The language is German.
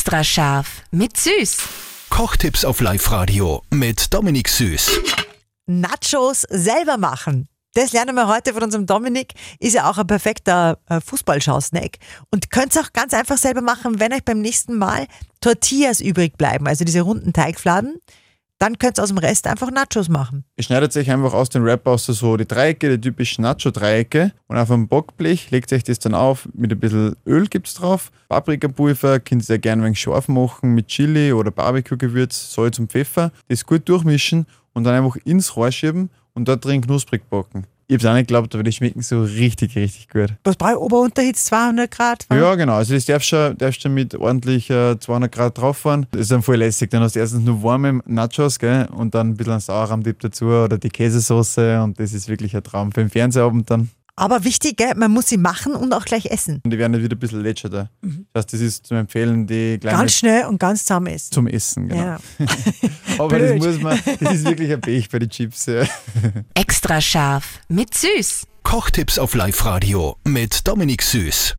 Extra scharf mit Süß. Kochtipps auf Live-Radio mit Dominik Süß. Nachos selber machen. Das lernen wir heute von unserem Dominik. Ist ja auch ein perfekter äh, Fußballschau-Snack. Und könnt es auch ganz einfach selber machen, wenn euch beim nächsten Mal Tortillas übrig bleiben, also diese runden Teigfladen. Dann könnt ihr aus dem Rest einfach Nachos machen. Ihr schneidet sich einfach aus dem Wrap aus so die Dreiecke, die typischen Nacho-Dreiecke und auf einem Bockblech legt euch das dann auf, mit ein bisschen Öl gibt's drauf, Paprikapulver, könnt ihr gerne ein scharf machen mit Chili oder Barbecue-Gewürz, Salz und Pfeffer, das gut durchmischen und dann einfach ins Rohr schieben und dort drin knusprig backen. Ich hab's auch nicht geglaubt, aber die schmecken so richtig, richtig gut. Was brauche ich? Ober-Unterhitze 200 Grad? Ja, genau. Also das darfst du darfst du mit ordentlich äh, 200 Grad drauf fahren. Das ist dann voll lässig. Dann hast du erstens nur warme Nachos gell? und dann ein bisschen Sauerrahmdip dazu oder die Käsesoße und das ist wirklich ein Traum für den Fernsehabend dann. Aber wichtig, gell? man muss sie machen und auch gleich essen. Und die werden dann wieder ein bisschen lätscherter. Das heißt, das ist zum Empfehlen, die kleine Ganz schnell und ganz zusammen essen. zum Essen. Genau. Ja. Aber das muss man, das ist wirklich ein Pech bei den Chips. Ja. Extra scharf mit Süß. Kochtipps auf Live-Radio mit Dominik Süß.